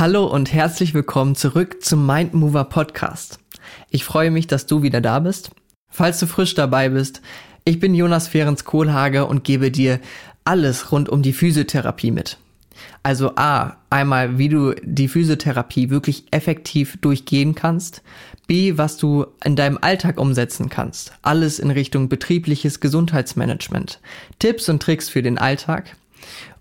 Hallo und herzlich willkommen zurück zum Mindmover Podcast. Ich freue mich, dass du wieder da bist. Falls du frisch dabei bist, ich bin Jonas Fehrens Kohlhage und gebe dir alles rund um die Physiotherapie mit. Also A, einmal, wie du die Physiotherapie wirklich effektiv durchgehen kannst. B, was du in deinem Alltag umsetzen kannst. Alles in Richtung betriebliches Gesundheitsmanagement. Tipps und Tricks für den Alltag.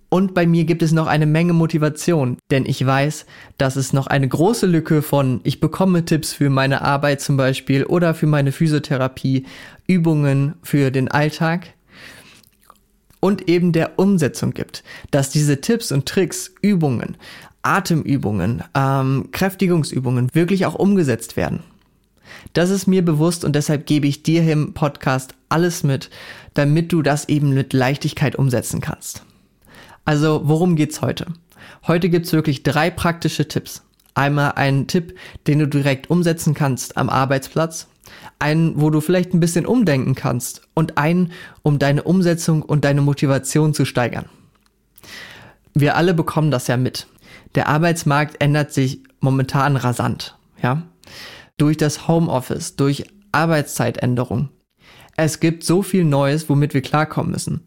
Und bei mir gibt es noch eine Menge Motivation, denn ich weiß, dass es noch eine große Lücke von ich bekomme Tipps für meine Arbeit zum Beispiel oder für meine Physiotherapie, Übungen für den Alltag und eben der Umsetzung gibt, dass diese Tipps und Tricks, Übungen, Atemübungen, ähm, Kräftigungsübungen wirklich auch umgesetzt werden. Das ist mir bewusst und deshalb gebe ich dir im Podcast alles mit, damit du das eben mit Leichtigkeit umsetzen kannst. Also worum geht's heute? Heute gibt's wirklich drei praktische Tipps. Einmal einen Tipp, den du direkt umsetzen kannst am Arbeitsplatz, einen, wo du vielleicht ein bisschen umdenken kannst und einen, um deine Umsetzung und deine Motivation zu steigern. Wir alle bekommen das ja mit. Der Arbeitsmarkt ändert sich momentan rasant, ja? Durch das Homeoffice, durch Arbeitszeitänderung, es gibt so viel Neues, womit wir klarkommen müssen.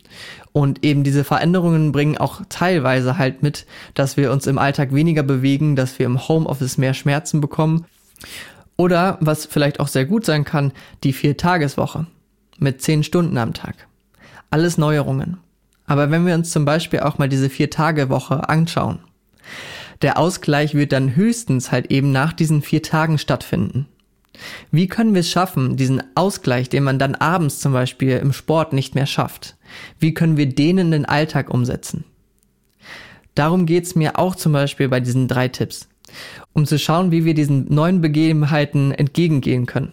Und eben diese Veränderungen bringen auch teilweise halt mit, dass wir uns im Alltag weniger bewegen, dass wir im Homeoffice mehr Schmerzen bekommen. Oder, was vielleicht auch sehr gut sein kann, die Vier-Tageswoche mit zehn Stunden am Tag. Alles Neuerungen. Aber wenn wir uns zum Beispiel auch mal diese Vier-Tage-Woche anschauen, der Ausgleich wird dann höchstens halt eben nach diesen vier Tagen stattfinden. Wie können wir es schaffen, diesen Ausgleich, den man dann abends zum Beispiel im Sport nicht mehr schafft, wie können wir den in den Alltag umsetzen? Darum geht's mir auch zum Beispiel bei diesen drei Tipps, um zu schauen, wie wir diesen neuen Begebenheiten entgegengehen können.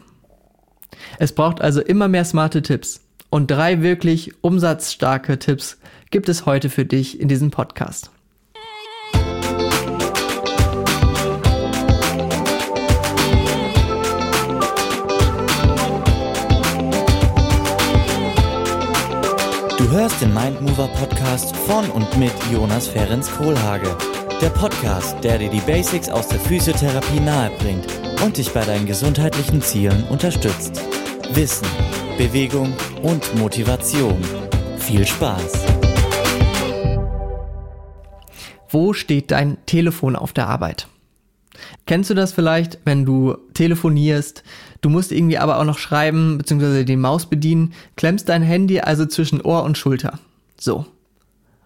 Es braucht also immer mehr smarte Tipps und drei wirklich umsatzstarke Tipps gibt es heute für dich in diesem Podcast. Du hörst den Mindmover Podcast von und mit Jonas Ferens Kohlhage. Der Podcast, der dir die Basics aus der Physiotherapie nahebringt und dich bei deinen gesundheitlichen Zielen unterstützt. Wissen, Bewegung und Motivation. Viel Spaß! Wo steht dein Telefon auf der Arbeit? Kennst du das vielleicht, wenn du telefonierst, du musst irgendwie aber auch noch schreiben bzw. die Maus bedienen, klemmst dein Handy also zwischen Ohr und Schulter. So.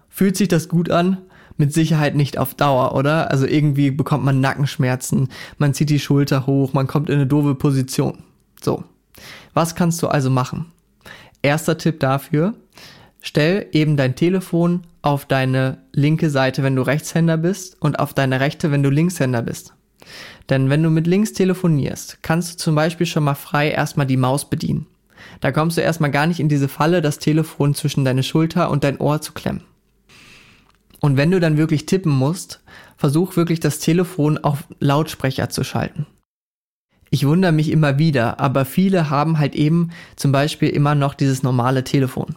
Fühlt sich das gut an? Mit Sicherheit nicht auf Dauer, oder? Also irgendwie bekommt man Nackenschmerzen, man zieht die Schulter hoch, man kommt in eine doofe Position. So. Was kannst du also machen? Erster Tipp dafür, stell eben dein Telefon auf deine linke Seite, wenn du Rechtshänder bist und auf deine rechte, wenn du Linkshänder bist. Denn wenn du mit links telefonierst, kannst du zum Beispiel schon mal frei erstmal die Maus bedienen. Da kommst du erstmal gar nicht in diese Falle, das Telefon zwischen deine Schulter und dein Ohr zu klemmen. Und wenn du dann wirklich tippen musst, versuch wirklich das Telefon auf Lautsprecher zu schalten. Ich wundere mich immer wieder, aber viele haben halt eben zum Beispiel immer noch dieses normale Telefon.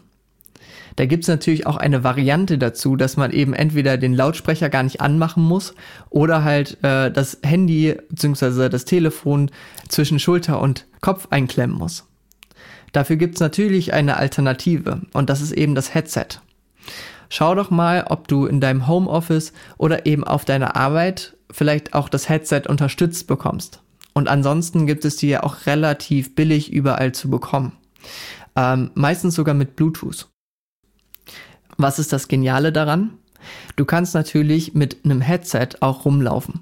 Da gibt's natürlich auch eine Variante dazu, dass man eben entweder den Lautsprecher gar nicht anmachen muss oder halt äh, das Handy bzw. das Telefon zwischen Schulter und Kopf einklemmen muss. Dafür gibt's natürlich eine Alternative und das ist eben das Headset. Schau doch mal, ob du in deinem Homeoffice oder eben auf deiner Arbeit vielleicht auch das Headset unterstützt bekommst. Und ansonsten gibt es die ja auch relativ billig überall zu bekommen. Ähm, meistens sogar mit Bluetooth. Was ist das Geniale daran? Du kannst natürlich mit einem Headset auch rumlaufen.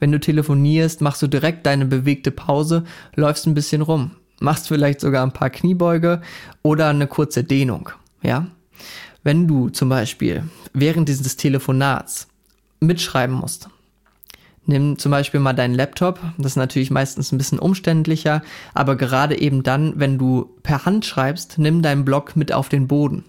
Wenn du telefonierst, machst du direkt deine bewegte Pause, läufst ein bisschen rum, machst vielleicht sogar ein paar Kniebeuge oder eine kurze Dehnung, ja? Wenn du zum Beispiel während dieses Telefonats mitschreiben musst, nimm zum Beispiel mal deinen Laptop, das ist natürlich meistens ein bisschen umständlicher, aber gerade eben dann, wenn du per Hand schreibst, nimm deinen Block mit auf den Boden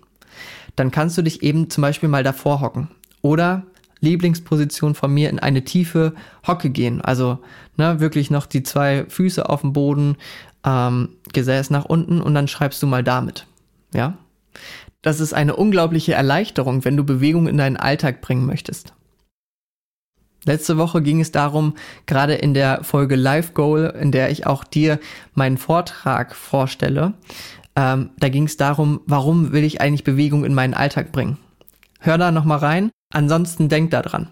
dann kannst du dich eben zum Beispiel mal davor hocken. Oder Lieblingsposition von mir in eine tiefe Hocke gehen. Also ne, wirklich noch die zwei Füße auf dem Boden, ähm, Gesäß nach unten und dann schreibst du mal damit. Ja? Das ist eine unglaubliche Erleichterung, wenn du Bewegung in deinen Alltag bringen möchtest. Letzte Woche ging es darum, gerade in der Folge Life Goal, in der ich auch dir meinen Vortrag vorstelle, ähm, da ging es darum, warum will ich eigentlich Bewegung in meinen Alltag bringen. Hör da nochmal rein. Ansonsten denk da dran.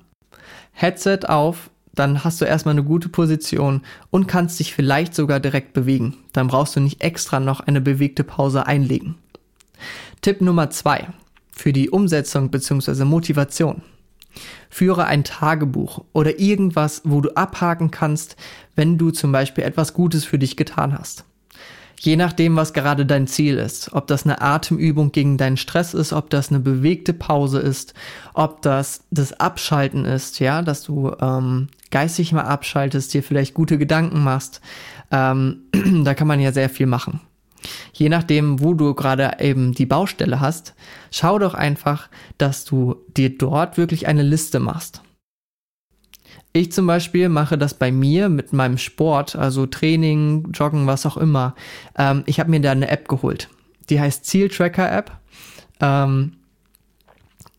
Headset auf, dann hast du erstmal eine gute Position und kannst dich vielleicht sogar direkt bewegen. Dann brauchst du nicht extra noch eine bewegte Pause einlegen. Tipp Nummer zwei für die Umsetzung bzw. Motivation. Führe ein Tagebuch oder irgendwas, wo du abhaken kannst, wenn du zum Beispiel etwas Gutes für dich getan hast. Je nachdem, was gerade dein Ziel ist, ob das eine Atemübung gegen deinen Stress ist, ob das eine bewegte Pause ist, ob das das Abschalten ist, ja, dass du ähm, geistig mal abschaltest, dir vielleicht gute Gedanken machst, ähm, da kann man ja sehr viel machen. Je nachdem, wo du gerade eben die Baustelle hast, schau doch einfach, dass du dir dort wirklich eine Liste machst. Ich zum Beispiel mache das bei mir mit meinem Sport, also Training, Joggen, was auch immer. Ähm, ich habe mir da eine App geholt. Die heißt Zieltracker App. Ähm,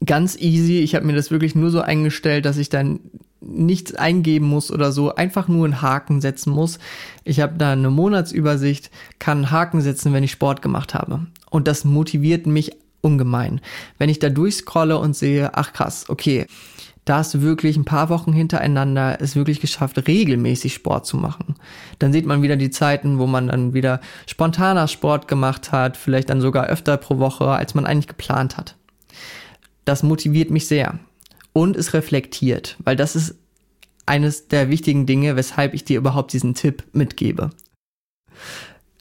ganz easy. Ich habe mir das wirklich nur so eingestellt, dass ich dann nichts eingeben muss oder so, einfach nur einen Haken setzen muss. Ich habe da eine Monatsübersicht, kann einen Haken setzen, wenn ich Sport gemacht habe. Und das motiviert mich ungemein. Wenn ich da durchscrolle und sehe, ach krass, okay, da hast du wirklich ein paar Wochen hintereinander es wirklich geschafft, regelmäßig Sport zu machen. Dann sieht man wieder die Zeiten, wo man dann wieder spontaner Sport gemacht hat, vielleicht dann sogar öfter pro Woche, als man eigentlich geplant hat. Das motiviert mich sehr und es reflektiert, weil das ist eines der wichtigen Dinge, weshalb ich dir überhaupt diesen Tipp mitgebe.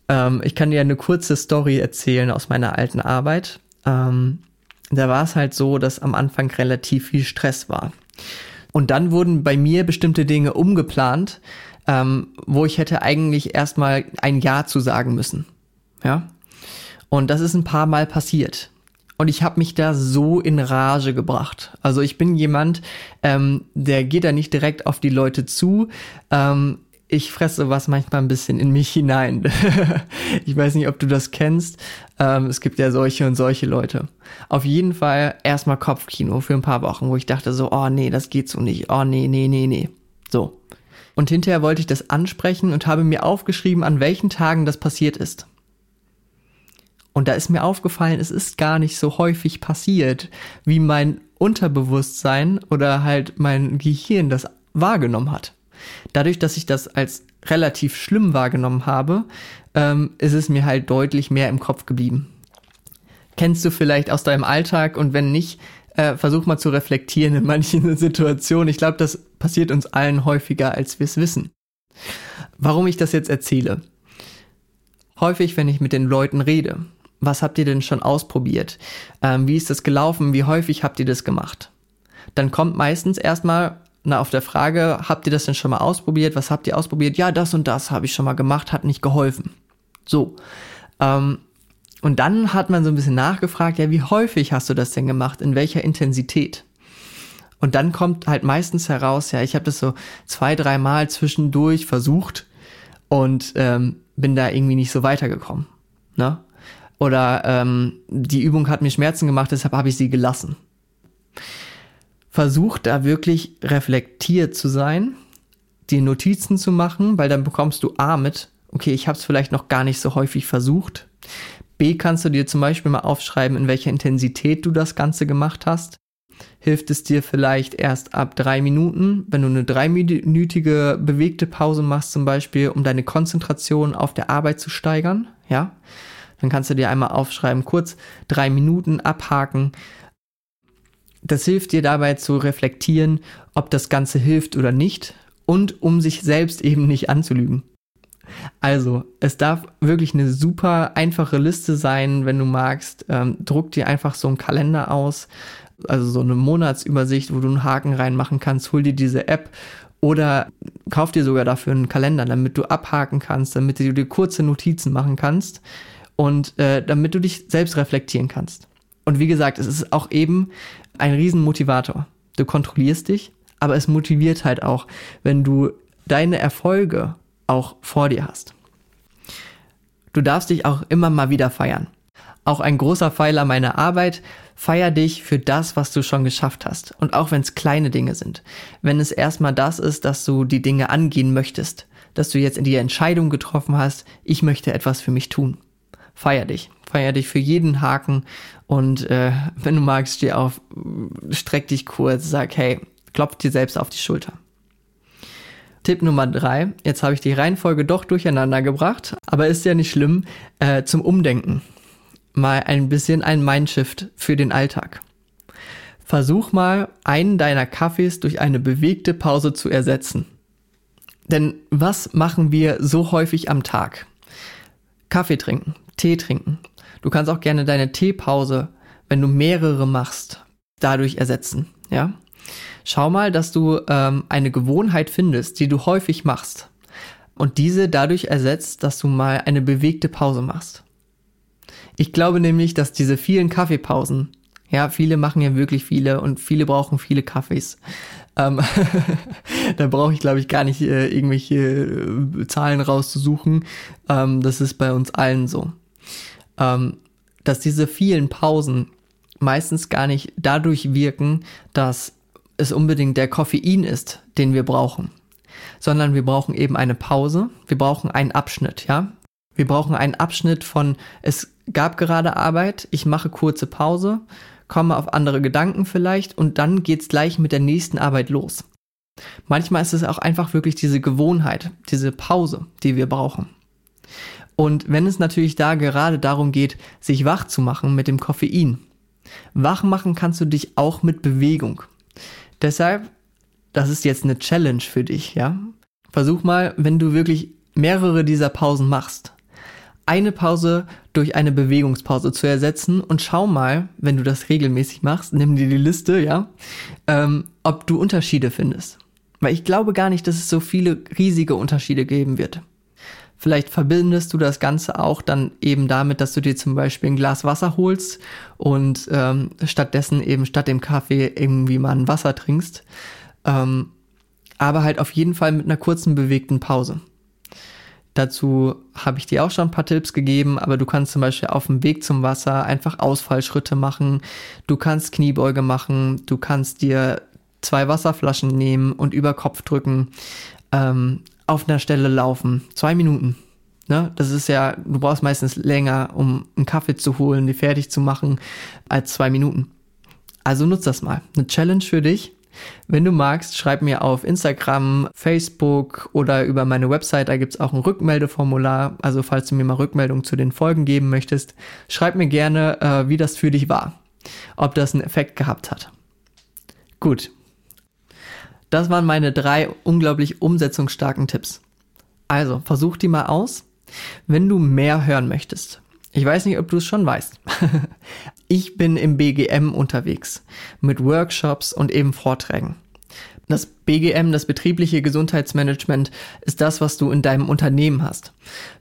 Ähm, ich kann dir eine kurze Story erzählen aus meiner alten Arbeit. Ähm, da war es halt so, dass am Anfang relativ viel Stress war. Und dann wurden bei mir bestimmte Dinge umgeplant, ähm, wo ich hätte eigentlich erstmal ein Ja zu sagen müssen. Ja. Und das ist ein paar Mal passiert. Und ich habe mich da so in Rage gebracht. Also ich bin jemand, ähm, der geht da nicht direkt auf die Leute zu. Ähm, ich fresse was manchmal ein bisschen in mich hinein. ich weiß nicht, ob du das kennst. Ähm, es gibt ja solche und solche Leute. Auf jeden Fall erstmal Kopfkino für ein paar Wochen, wo ich dachte so, oh nee, das geht so nicht. Oh nee, nee, nee, nee. So. Und hinterher wollte ich das ansprechen und habe mir aufgeschrieben, an welchen Tagen das passiert ist. Und da ist mir aufgefallen, es ist gar nicht so häufig passiert, wie mein Unterbewusstsein oder halt mein Gehirn das wahrgenommen hat. Dadurch, dass ich das als relativ schlimm wahrgenommen habe, ähm, ist es mir halt deutlich mehr im Kopf geblieben. Kennst du vielleicht aus deinem Alltag und wenn nicht, äh, versuch mal zu reflektieren in manchen Situationen. Ich glaube, das passiert uns allen häufiger, als wir es wissen. Warum ich das jetzt erzähle? Häufig, wenn ich mit den Leuten rede, was habt ihr denn schon ausprobiert? Ähm, wie ist das gelaufen? Wie häufig habt ihr das gemacht? Dann kommt meistens erstmal na, auf der Frage, habt ihr das denn schon mal ausprobiert? Was habt ihr ausprobiert? Ja, das und das habe ich schon mal gemacht, hat nicht geholfen. So. Ähm, und dann hat man so ein bisschen nachgefragt, ja, wie häufig hast du das denn gemacht? In welcher Intensität? Und dann kommt halt meistens heraus, ja, ich habe das so zwei, dreimal zwischendurch versucht und ähm, bin da irgendwie nicht so weitergekommen. Ne? Oder ähm, die Übung hat mir Schmerzen gemacht, deshalb habe ich sie gelassen. Versuch da wirklich reflektiert zu sein, die Notizen zu machen, weil dann bekommst du A mit, okay, ich habe es vielleicht noch gar nicht so häufig versucht. B kannst du dir zum Beispiel mal aufschreiben, in welcher Intensität du das Ganze gemacht hast. Hilft es dir vielleicht erst ab drei Minuten, wenn du eine dreiminütige bewegte Pause machst, zum Beispiel, um deine Konzentration auf der Arbeit zu steigern, ja? Dann kannst du dir einmal aufschreiben, kurz drei Minuten abhaken. Das hilft dir dabei zu reflektieren, ob das Ganze hilft oder nicht und um sich selbst eben nicht anzulügen. Also, es darf wirklich eine super einfache Liste sein, wenn du magst. Ähm, druck dir einfach so einen Kalender aus, also so eine Monatsübersicht, wo du einen Haken reinmachen kannst. Hol dir diese App oder kauf dir sogar dafür einen Kalender, damit du abhaken kannst, damit du dir kurze Notizen machen kannst und äh, damit du dich selbst reflektieren kannst. Und wie gesagt, es ist auch eben ein Riesenmotivator. Du kontrollierst dich, aber es motiviert halt auch, wenn du deine Erfolge auch vor dir hast. Du darfst dich auch immer mal wieder feiern. Auch ein großer Pfeiler meiner Arbeit Feier dich für das, was du schon geschafft hast. Und auch wenn es kleine Dinge sind. Wenn es erstmal das ist, dass du die Dinge angehen möchtest. Dass du jetzt in die Entscheidung getroffen hast, ich möchte etwas für mich tun. Feier dich. Feier dich für jeden Haken. Und äh, wenn du magst, steh auf, streck dich kurz, sag, hey, klopf dir selbst auf die Schulter. Tipp Nummer drei. Jetzt habe ich die Reihenfolge doch durcheinander gebracht, aber ist ja nicht schlimm. Äh, zum Umdenken. Mal ein bisschen ein Mindshift für den Alltag. Versuch mal, einen deiner Kaffees durch eine bewegte Pause zu ersetzen. Denn was machen wir so häufig am Tag? Kaffee trinken, Tee trinken. Du kannst auch gerne deine Teepause, wenn du mehrere machst, dadurch ersetzen. Ja? Schau mal, dass du ähm, eine Gewohnheit findest, die du häufig machst und diese dadurch ersetzt, dass du mal eine bewegte Pause machst. Ich glaube nämlich, dass diese vielen Kaffeepausen, ja, viele machen ja wirklich viele und viele brauchen viele Kaffees. Ähm, da brauche ich, glaube ich, gar nicht äh, irgendwelche äh, Zahlen rauszusuchen. Ähm, das ist bei uns allen so. Ähm, dass diese vielen Pausen meistens gar nicht dadurch wirken, dass es unbedingt der Koffein ist, den wir brauchen, sondern wir brauchen eben eine Pause, wir brauchen einen Abschnitt, ja. Wir brauchen einen Abschnitt von, es gab gerade Arbeit, ich mache kurze Pause, komme auf andere Gedanken vielleicht und dann geht's gleich mit der nächsten Arbeit los. Manchmal ist es auch einfach wirklich diese Gewohnheit, diese Pause, die wir brauchen. Und wenn es natürlich da gerade darum geht, sich wach zu machen mit dem Koffein, wach machen kannst du dich auch mit Bewegung. Deshalb, das ist jetzt eine Challenge für dich, ja. Versuch mal, wenn du wirklich mehrere dieser Pausen machst, eine Pause durch eine Bewegungspause zu ersetzen und schau mal, wenn du das regelmäßig machst, nimm dir die Liste, ja, ähm, ob du Unterschiede findest. Weil ich glaube gar nicht, dass es so viele riesige Unterschiede geben wird. Vielleicht verbindest du das Ganze auch dann eben damit, dass du dir zum Beispiel ein Glas Wasser holst und ähm, stattdessen eben statt dem Kaffee irgendwie mal ein Wasser trinkst. Ähm, aber halt auf jeden Fall mit einer kurzen bewegten Pause. Dazu habe ich dir auch schon ein paar Tipps gegeben, aber du kannst zum Beispiel auf dem Weg zum Wasser einfach Ausfallschritte machen. Du kannst Kniebeuge machen. Du kannst dir zwei Wasserflaschen nehmen und über Kopf drücken. Ähm, auf einer Stelle laufen. Zwei Minuten. Ne? Das ist ja, du brauchst meistens länger, um einen Kaffee zu holen, die fertig zu machen, als zwei Minuten. Also nutz das mal. Eine Challenge für dich. Wenn du magst, schreib mir auf Instagram, Facebook oder über meine Website, da gibt's auch ein Rückmeldeformular. Also falls du mir mal Rückmeldung zu den Folgen geben möchtest, schreib mir gerne, äh, wie das für dich war. Ob das einen Effekt gehabt hat. Gut, das waren meine drei unglaublich umsetzungsstarken Tipps. Also, versuch die mal aus. Wenn du mehr hören möchtest, ich weiß nicht, ob du es schon weißt. ich bin im BGM unterwegs mit Workshops und eben Vorträgen. Das BGM, das betriebliche Gesundheitsmanagement, ist das, was du in deinem Unternehmen hast.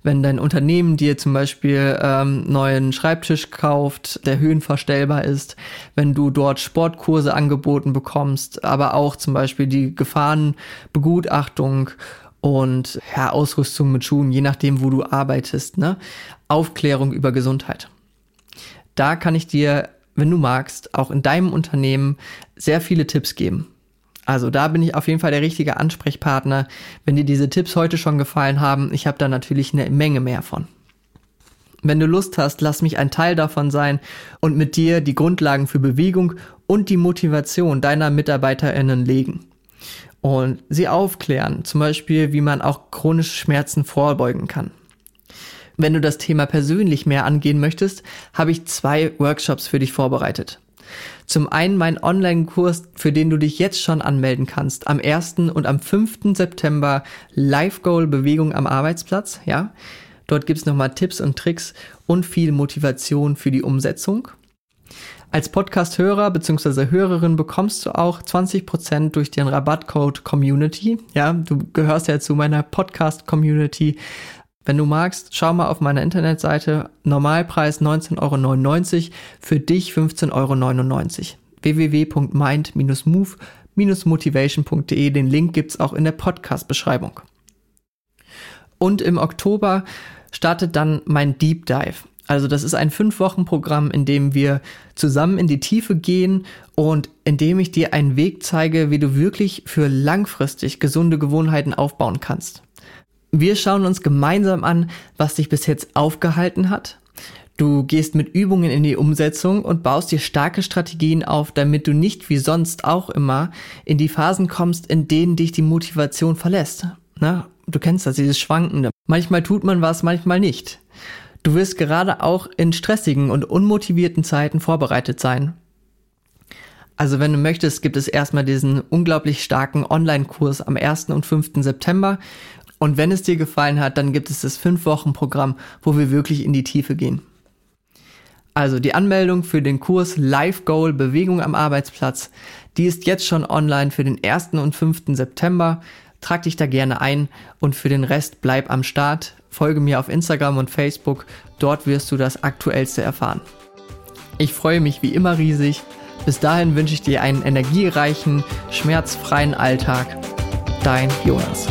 Wenn dein Unternehmen dir zum Beispiel ähm, neuen Schreibtisch kauft, der höhenverstellbar ist, wenn du dort Sportkurse angeboten bekommst, aber auch zum Beispiel die Gefahrenbegutachtung und ja, Ausrüstung mit Schuhen, je nachdem, wo du arbeitest, ne? Aufklärung über Gesundheit. Da kann ich dir, wenn du magst, auch in deinem Unternehmen sehr viele Tipps geben. Also da bin ich auf jeden Fall der richtige Ansprechpartner. Wenn dir diese Tipps heute schon gefallen haben, ich habe da natürlich eine Menge mehr von. Wenn du Lust hast, lass mich ein Teil davon sein und mit dir die Grundlagen für Bewegung und die Motivation deiner MitarbeiterInnen legen. Und sie aufklären, zum Beispiel, wie man auch chronische Schmerzen vorbeugen kann. Wenn du das Thema persönlich mehr angehen möchtest, habe ich zwei Workshops für dich vorbereitet. Zum einen mein Online-Kurs, für den du dich jetzt schon anmelden kannst. Am 1. und am 5. September Life Goal Bewegung am Arbeitsplatz, ja. Dort gibt's nochmal Tipps und Tricks und viel Motivation für die Umsetzung. Als Podcast-Hörer bzw. Hörerin bekommst du auch 20% durch den Rabattcode Community. Ja, du gehörst ja zu meiner Podcast-Community. Wenn du magst, schau mal auf meiner Internetseite. Normalpreis 19,99 Euro, für dich 15,99 Euro. www.mind-move-motivation.de. Den Link gibt's auch in der Podcast-Beschreibung. Und im Oktober startet dann mein Deep Dive. Also das ist ein Fünf-Wochen-Programm, in dem wir zusammen in die Tiefe gehen und in dem ich dir einen Weg zeige, wie du wirklich für langfristig gesunde Gewohnheiten aufbauen kannst. Wir schauen uns gemeinsam an, was dich bis jetzt aufgehalten hat. Du gehst mit Übungen in die Umsetzung und baust dir starke Strategien auf, damit du nicht wie sonst auch immer in die Phasen kommst, in denen dich die Motivation verlässt. Na, du kennst das, dieses Schwankende. Manchmal tut man was, manchmal nicht. Du wirst gerade auch in stressigen und unmotivierten Zeiten vorbereitet sein. Also wenn du möchtest, gibt es erstmal diesen unglaublich starken Online-Kurs am 1. und 5. September. Und wenn es dir gefallen hat, dann gibt es das 5-Wochen-Programm, wo wir wirklich in die Tiefe gehen. Also die Anmeldung für den Kurs Life Goal Bewegung am Arbeitsplatz, die ist jetzt schon online für den 1. und 5. September. Trag dich da gerne ein und für den Rest bleib am Start. Folge mir auf Instagram und Facebook, dort wirst du das Aktuellste erfahren. Ich freue mich wie immer riesig. Bis dahin wünsche ich dir einen energiereichen, schmerzfreien Alltag. Dein Jonas.